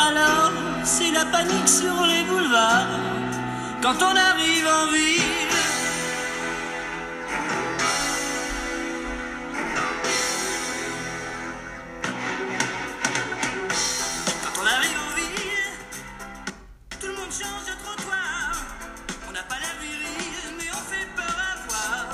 Alors, c'est la panique sur les boulevards quand on arrive en ville. Quand on arrive en ville, tout le monde change de trottoir. On n'a pas la viril, mais on fait peur à voir.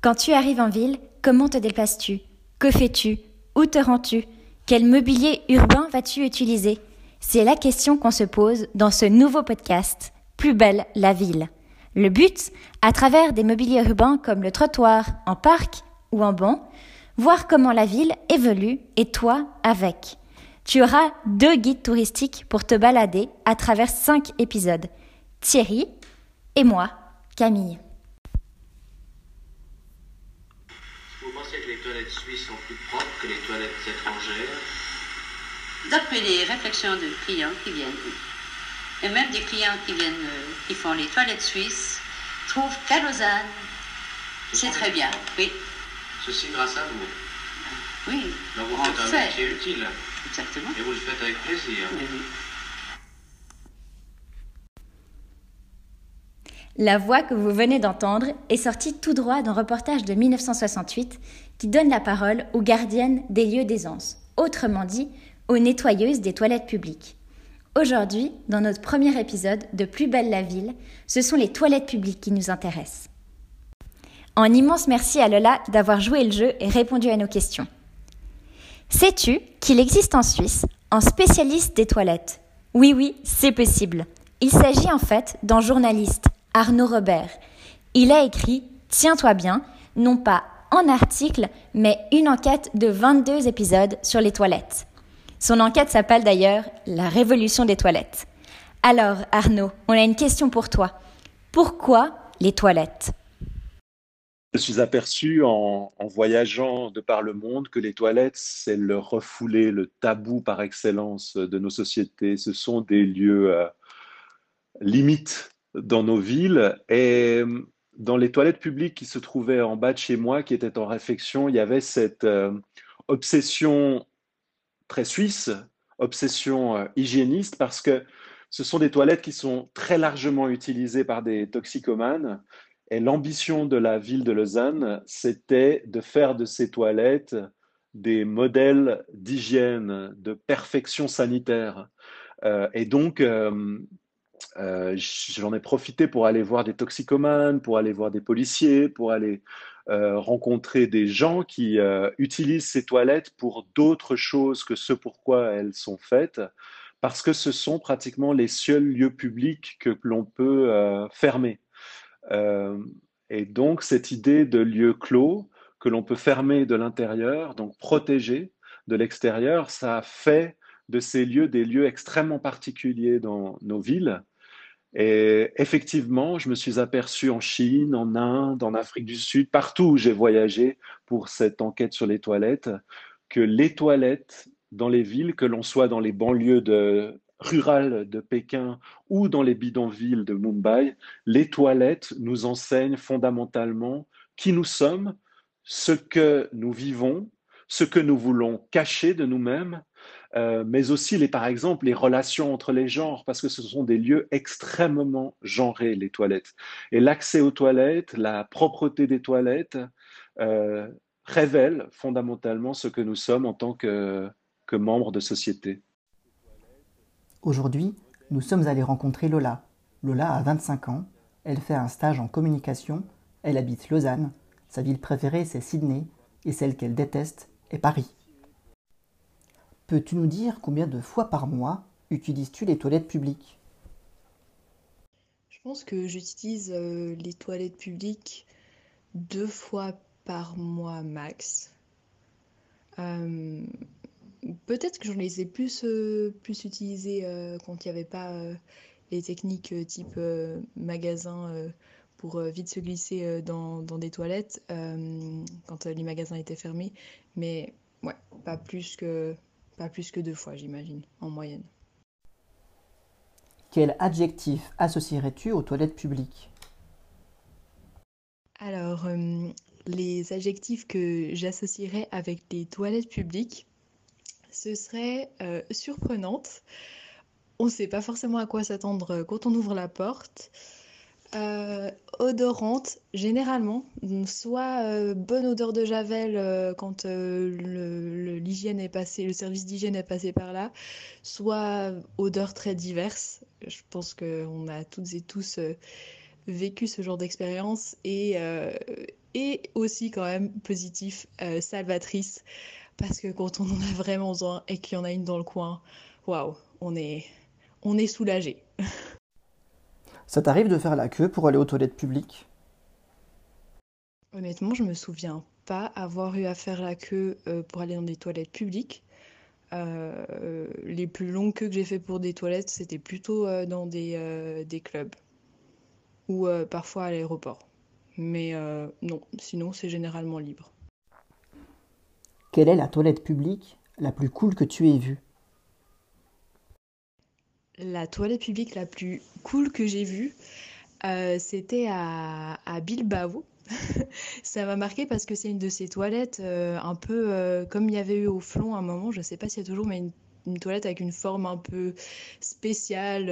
Quand tu arrives en ville, comment te déplaces-tu? Que fais-tu? Où te rends-tu? Quel mobilier urbain vas-tu utiliser? C'est la question qu'on se pose dans ce nouveau podcast, Plus belle la ville. Le but, à travers des mobiliers urbains comme le trottoir, en parc ou en banc, voir comment la ville évolue et toi avec. Tu auras deux guides touristiques pour te balader à travers cinq épisodes. Thierry et moi, Camille. Vous pensez que les toilettes suisses sont plus propres que les toilettes étrangères D'après les réflexions de clients qui viennent, et même des clients qui viennent, euh, qui font les toilettes suisses, trouvent qu'à Lausanne, c'est très bien. Oui, Ceci grâce à vous. oui, Donc vous faites un fait. métier utile Exactement. et vous le faites avec plaisir. Oui, oui. La voix que vous venez d'entendre est sortie tout droit d'un reportage de 1968 qui donne la parole aux gardiennes des lieux d'aisance, autrement dit aux nettoyeuses des toilettes publiques. Aujourd'hui, dans notre premier épisode de Plus belle la ville, ce sont les toilettes publiques qui nous intéressent. Un immense merci à Lola d'avoir joué le jeu et répondu à nos questions. Sais-tu qu'il existe en Suisse un spécialiste des toilettes? Oui, oui, c'est possible. Il s'agit en fait d'un journaliste, Arnaud Robert. Il a écrit, tiens-toi bien, non pas un article, mais une enquête de 22 épisodes sur les toilettes. Son enquête s'appelle d'ailleurs La révolution des toilettes. Alors, Arnaud, on a une question pour toi. Pourquoi les toilettes? Je suis aperçu en, en voyageant de par le monde que les toilettes, c'est le refoulé, le tabou par excellence de nos sociétés. Ce sont des lieux euh, limites dans nos villes. Et dans les toilettes publiques qui se trouvaient en bas de chez moi, qui étaient en réfection, il y avait cette euh, obsession très suisse, obsession euh, hygiéniste, parce que ce sont des toilettes qui sont très largement utilisées par des toxicomanes. Et l'ambition de la ville de Lausanne, c'était de faire de ces toilettes des modèles d'hygiène, de perfection sanitaire. Euh, et donc, euh, j'en ai profité pour aller voir des toxicomanes, pour aller voir des policiers, pour aller euh, rencontrer des gens qui euh, utilisent ces toilettes pour d'autres choses que ce pourquoi elles sont faites, parce que ce sont pratiquement les seuls lieux publics que l'on peut fermer. Et donc, cette idée de lieu clos que l'on peut fermer de l'intérieur, donc protéger de l'extérieur, ça fait de ces lieux des lieux extrêmement particuliers dans nos villes. Et effectivement, je me suis aperçu en Chine, en Inde, en Afrique du Sud, partout où j'ai voyagé pour cette enquête sur les toilettes, que les toilettes dans les villes, que l'on soit dans les banlieues de, rurales de Pékin ou dans les bidonvilles de Mumbai, les toilettes nous enseignent fondamentalement qui nous sommes, ce que nous vivons, ce que nous voulons cacher de nous-mêmes, euh, mais aussi les, par exemple les relations entre les genres, parce que ce sont des lieux extrêmement genrés, les toilettes. Et l'accès aux toilettes, la propreté des toilettes euh, révèle fondamentalement ce que nous sommes en tant que, que membres de société. Aujourd'hui, nous sommes allés rencontrer Lola. Lola a 25 ans, elle fait un stage en communication, elle habite Lausanne, sa ville préférée c'est Sydney et celle qu'elle déteste est Paris. Peux-tu nous dire combien de fois par mois utilises-tu les toilettes publiques? Je pense que j'utilise euh, les toilettes publiques deux fois par mois max. Euh, peut-être que j'en les ai plus, euh, plus utilisées euh, quand il n'y avait pas les techniques type magasin pour vite se glisser dans, des toilettes quand les magasins étaient fermés. Mais pas plus que, pas plus que deux fois, j'imagine, en moyenne. Quel adjectif associerais-tu aux toilettes publiques? Alors, euh, les adjectifs que j'associerais avec les toilettes publiques, ce serait euh, surprenante. On ne sait pas forcément à quoi s'attendre quand on ouvre la porte. Euh, odorante, généralement, soit euh, bonne odeur de javel euh, quand l'hygiène est passé, le service d'hygiène est passé par là, soit odeur très diverse. Je pense qu'on a toutes et tous vécu ce genre d'expérience et, et aussi quand même positif, salvatrice, parce que quand on en a vraiment besoin et qu'il y en a une dans le coin, waouh, on est, on est soulagé. Ça t'arrive de faire la queue pour aller aux toilettes publiques? Honnêtement, je me souviens pas avoir eu à faire la queue euh, pour aller dans des toilettes publiques. Euh, les plus longues queues que j'ai fait pour des toilettes, c'était plutôt euh, dans des, des clubs ou parfois à l'aéroport. Mais non, sinon c'est généralement libre. Quelle est la toilette publique la plus cool que tu aies vue? La toilette publique la plus cool que j'ai vue, euh, c'était à, à Bilbao. Ça m'a marqué parce que c'est une de ces toilettes euh, un peu euh, comme il y avait eu au Flon à un moment, je sais pas s'il y a toujours, mais une, toilette avec une forme un peu spéciale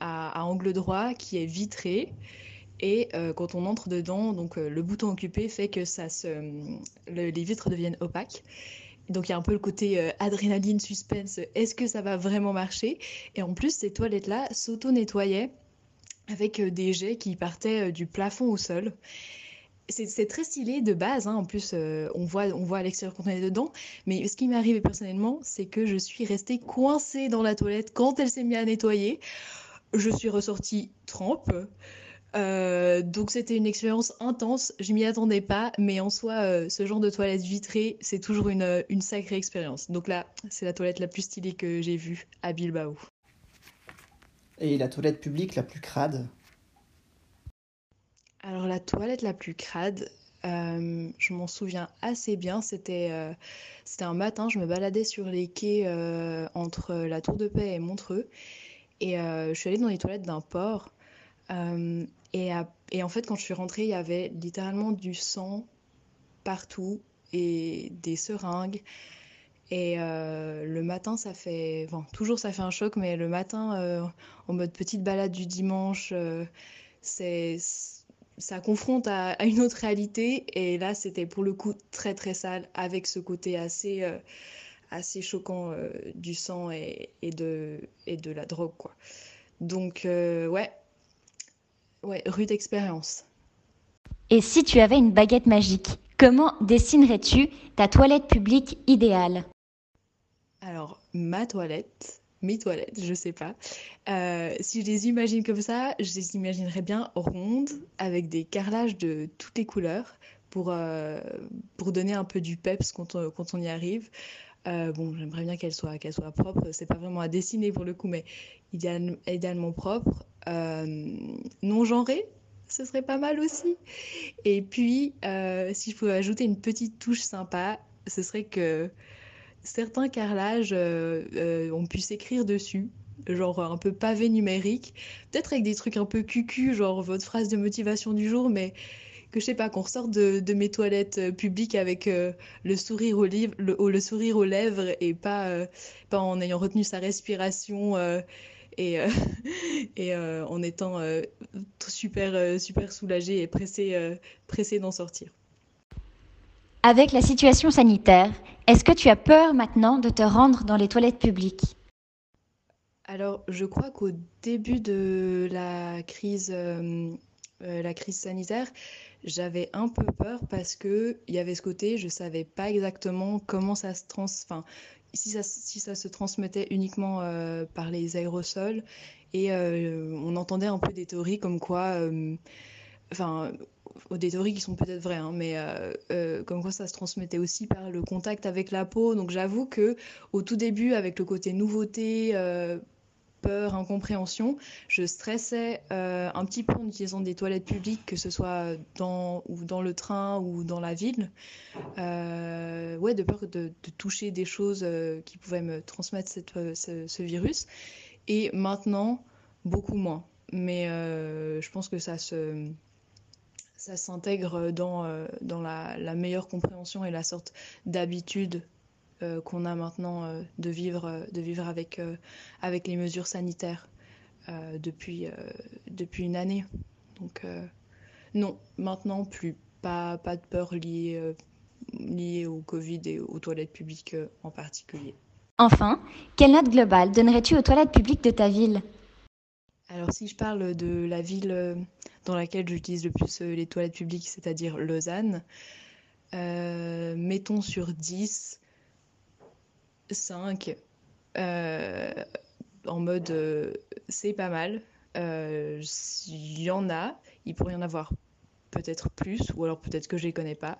à, angle droit qui est vitrée. Et quand on entre dedans, donc le bouton occupé fait que ça se, le- les vitres deviennent opaques. Donc il y a un peu le côté euh, adrénaline, suspense. Est-ce que ça va vraiment marcher? Et en plus, ces toilettes-là s'auto-nettoyaient avec euh, des jets qui partaient euh, du plafond au sol. C'est très stylé de base, hein. En plus, on voit, on voit à l'extérieur quand on est dedans. Mais ce qui m'est arrivé personnellement, c'est que je suis restée coincée dans la toilette quand elle s'est mise à nettoyer. Je suis ressortie trempe. Euh, donc c'était une expérience intense, je m'y attendais pas, mais en soi, euh, ce genre de toilette vitrée, c'est toujours une, euh, une sacrée expérience. Donc là, c'est la toilette la plus stylée que j'ai vue à Bilbao. Et la toilette publique la plus crade? Alors la toilette la plus crade, euh, je m'en souviens assez bien, c'était un matin, je me baladais sur les quais entre la Tour de Paix et Montreux, et je suis allée dans les toilettes d'un port, euh, et, en fait quand je suis rentrée, il y avait littéralement du sang partout, et des seringues, et euh, le matin ça fait, bon, toujours ça fait un choc, mais le matin euh, en mode petite balade du dimanche, euh, c'est ça confronte à, une autre réalité et là c'était pour le coup très très sale avec ce côté assez assez choquant du sang et, et de et de la drogue quoi. Donc ouais ouais rude expérience. Et si tu avais une baguette magique, comment dessinerais-tu ta toilette publique idéale? Alors ma toilette, mes toilettes, je sais pas. Euh, si je les imagine comme ça, je les imaginerais bien rondes avec des carrelages de toutes les couleurs pour euh, pour donner un peu du peps quand on, quand on y arrive. Euh, bon, j'aimerais bien qu'elle soit, qu'elle soit propre. C'est pas vraiment à dessiner pour le coup, mais idéal- idéalement propre. Euh, non genrée, ce serait pas mal aussi. Et puis, euh, si je pouvais ajouter une petite touche sympa, ce serait que certains carrelages, euh, euh, on puisse écrire dessus, genre un peu pavé numérique, peut-être avec des trucs un peu cucu, genre votre phrase de motivation du jour, mais que je sais pas, qu'on ressorte de, mes toilettes publiques avec le sourire aux le, sourire aux lèvres et pas, pas en ayant retenu sa respiration et, euh, et euh, en étant euh, super, super soulagé et pressé, euh, pressé d'en sortir. Avec la situation sanitaire, est-ce que tu as peur maintenant de te rendre dans les toilettes publiques? Alors, je crois qu'au début de la crise, euh, euh, la crise sanitaire, j'avais un peu peur parce que il y avait ce côté, je savais pas exactement comment ça se trans, enfin, si ça, se transmettait uniquement euh, par les aérosols. Et euh, on entendait un peu des théories comme quoi, euh, enfin, des théories qui sont peut-être vraies, hein, mais comme quoi ça se transmettait aussi par le contact avec la peau. Donc j'avoue que au tout début, avec le côté nouveauté, peur, incompréhension, je stressais un petit peu en utilisant des toilettes publiques, que ce soit dans, ou dans le train ou dans la ville. De peur de, toucher des choses euh, qui pouvaient me transmettre euh, ce, virus. Et maintenant, beaucoup moins. Mais euh, je pense que ça se, ça s'intègre dans, dans la, la meilleure compréhension et la sorte d'habitude qu'on a maintenant de vivre, de vivre avec, avec les mesures sanitaires depuis, depuis une année. Donc non, maintenant plus. Pas, pas de peur liée, liée au Covid et aux toilettes publiques en particulier. Enfin, quelle note globale donnerais-tu aux toilettes publiques de ta ville? Alors si je parle de la ville dans laquelle j'utilise le plus les toilettes publiques, c'est-à-dire Lausanne, euh, mettons sur 10, 5, euh, en mode euh, c'est pas mal. Il y en a, il pourrait y en avoir peut-être plus, ou alors peut-être que je les connais pas.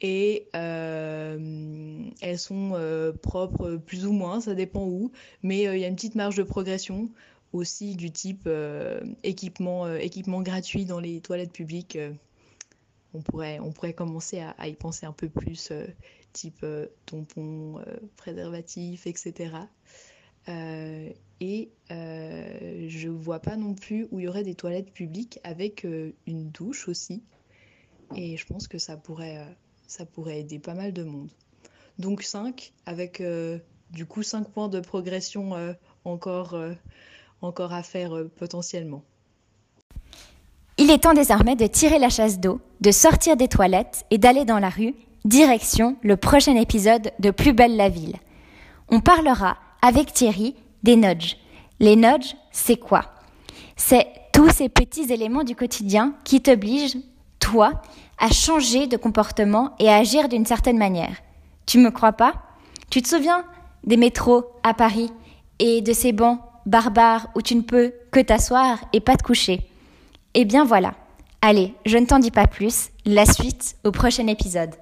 Et elles sont propres plus ou moins, ça dépend où, mais il y a une petite marge de progression aussi du type équipement, équipement gratuit dans les toilettes publiques on pourrait, on pourrait commencer à, y penser un peu plus, euh, type euh, tampon, euh, préservatif, etc. et je ne vois pas non plus où il y aurait des toilettes publiques avec une douche aussi. Et je pense que ça pourrait, ça pourrait aider pas mal de monde. Donc 5, avec du coup 5 points de progression encore, encore à faire potentiellement. Il est temps désormais de tirer la chasse d'eau, de sortir des toilettes et d'aller dans la rue, direction le prochain épisode de Plus belle la ville. On parlera avec Thierry des nudges. Les nudges, c'est quoi? C'est tous ces petits éléments du quotidien qui t'obligent, toi, à changer de comportement et à agir d'une certaine manière. Tu me crois pas? Tu te souviens des métros à Paris et de ces bancs barbares où tu ne peux que t'asseoir et pas te coucher? Eh bien voilà. Allez, je ne t'en dis pas plus. La suite au prochain épisode.